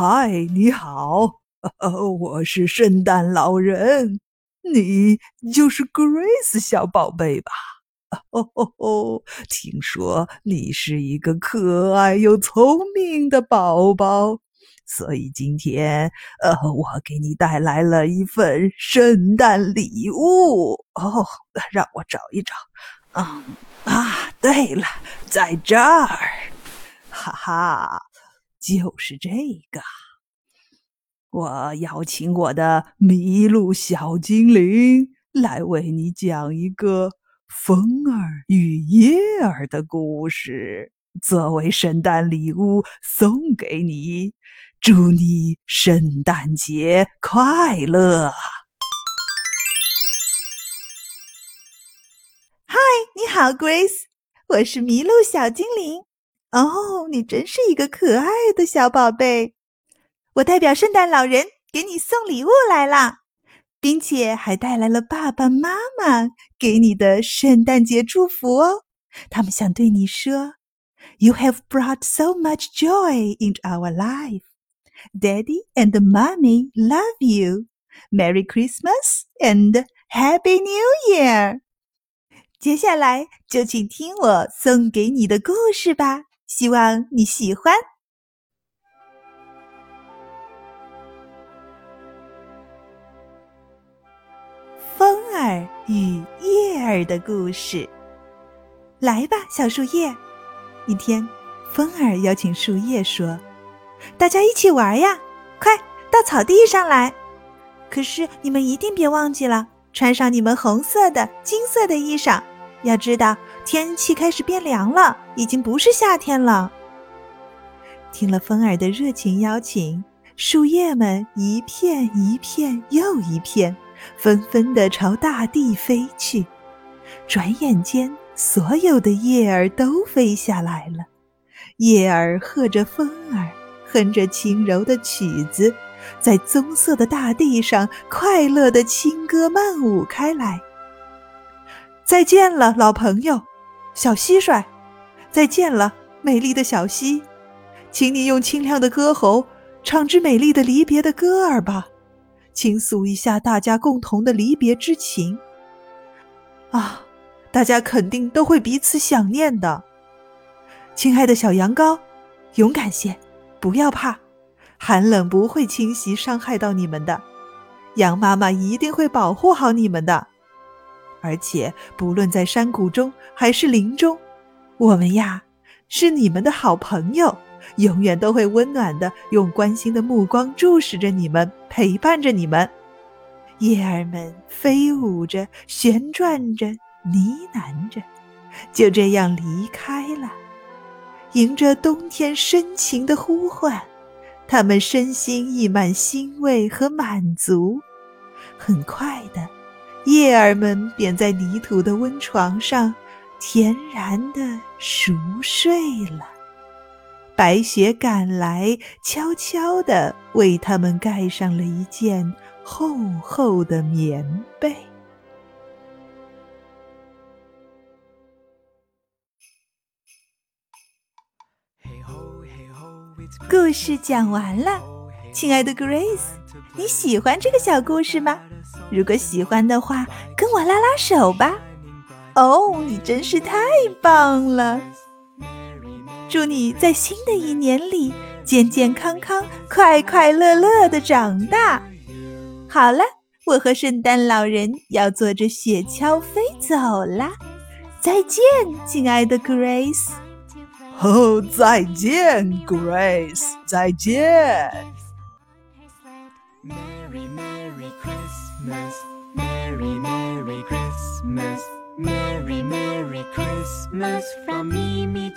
嗨，你好，我是圣诞老人，你就是 Grace 小宝贝吧？哦哦哦，听说你是一个可爱又聪明的宝宝，所以今天，呃，我给你带来了一份圣诞礼物。哦，让我找一找。啊啊，对了，在这儿，哈哈。就是这个，我邀请我的麋鹿小精灵来为你讲一个风儿与叶儿的故事，作为圣诞礼物送给你。祝你圣诞节快乐！嗨，你好，Grace，我是麋鹿小精灵。哦，你真是一个可爱的小宝贝！我代表圣诞老人给你送礼物来了，并且还带来了爸爸妈妈给你的圣诞节祝福哦。他们想对你说：“You have brought so much joy into our life. Daddy and Mommy love you. Merry Christmas and Happy New Year！” 接下来就请听我送给你的故事吧。希望你喜欢《风儿与叶儿的故事》。来吧，小树叶！一天，风儿邀请树叶说：“大家一起玩呀，快到草地上来！可是你们一定别忘记了，穿上你们红色的、金色的衣裳。要知道。”天气开始变凉了，已经不是夏天了。听了风儿的热情邀请，树叶们一片一片又一片，纷纷的朝大地飞去。转眼间，所有的叶儿都飞下来了。叶儿和着风儿，哼着轻柔的曲子，在棕色的大地上快乐的轻歌曼舞开来。再见了，老朋友。小蟋蟀，再见了，美丽的小溪，请你用清亮的歌喉唱支美丽的离别的歌儿吧，倾诉一下大家共同的离别之情。啊，大家肯定都会彼此想念的。亲爱的小羊羔，勇敢些，不要怕，寒冷不会侵袭伤害到你们的，羊妈妈一定会保护好你们的。而且，不论在山谷中还是林中，我们呀是你们的好朋友，永远都会温暖的用关心的目光注视着你们，陪伴着你们。叶儿们飞舞着，旋转着，呢喃着，就这样离开了，迎着冬天深情的呼唤，他们身心溢满欣慰和满足。很快的。叶儿们便在泥土的温床上恬然的熟睡了。白雪赶来，悄悄地为他们盖上了一件厚厚的棉被。故事讲完了，亲爱的 Grace，你喜欢这个小故事吗？如果喜欢的话，跟我拉拉手吧。哦，你真是太棒了！祝你在新的一年里健健康康、快快乐乐的长大。好了，我和圣诞老人要坐着雪橇飞走啦！再见，亲爱的 Grace。哦，再见，Grace。再见。Christmas, Merry, Merry Christmas, Merry, Merry Christmas from Mimi.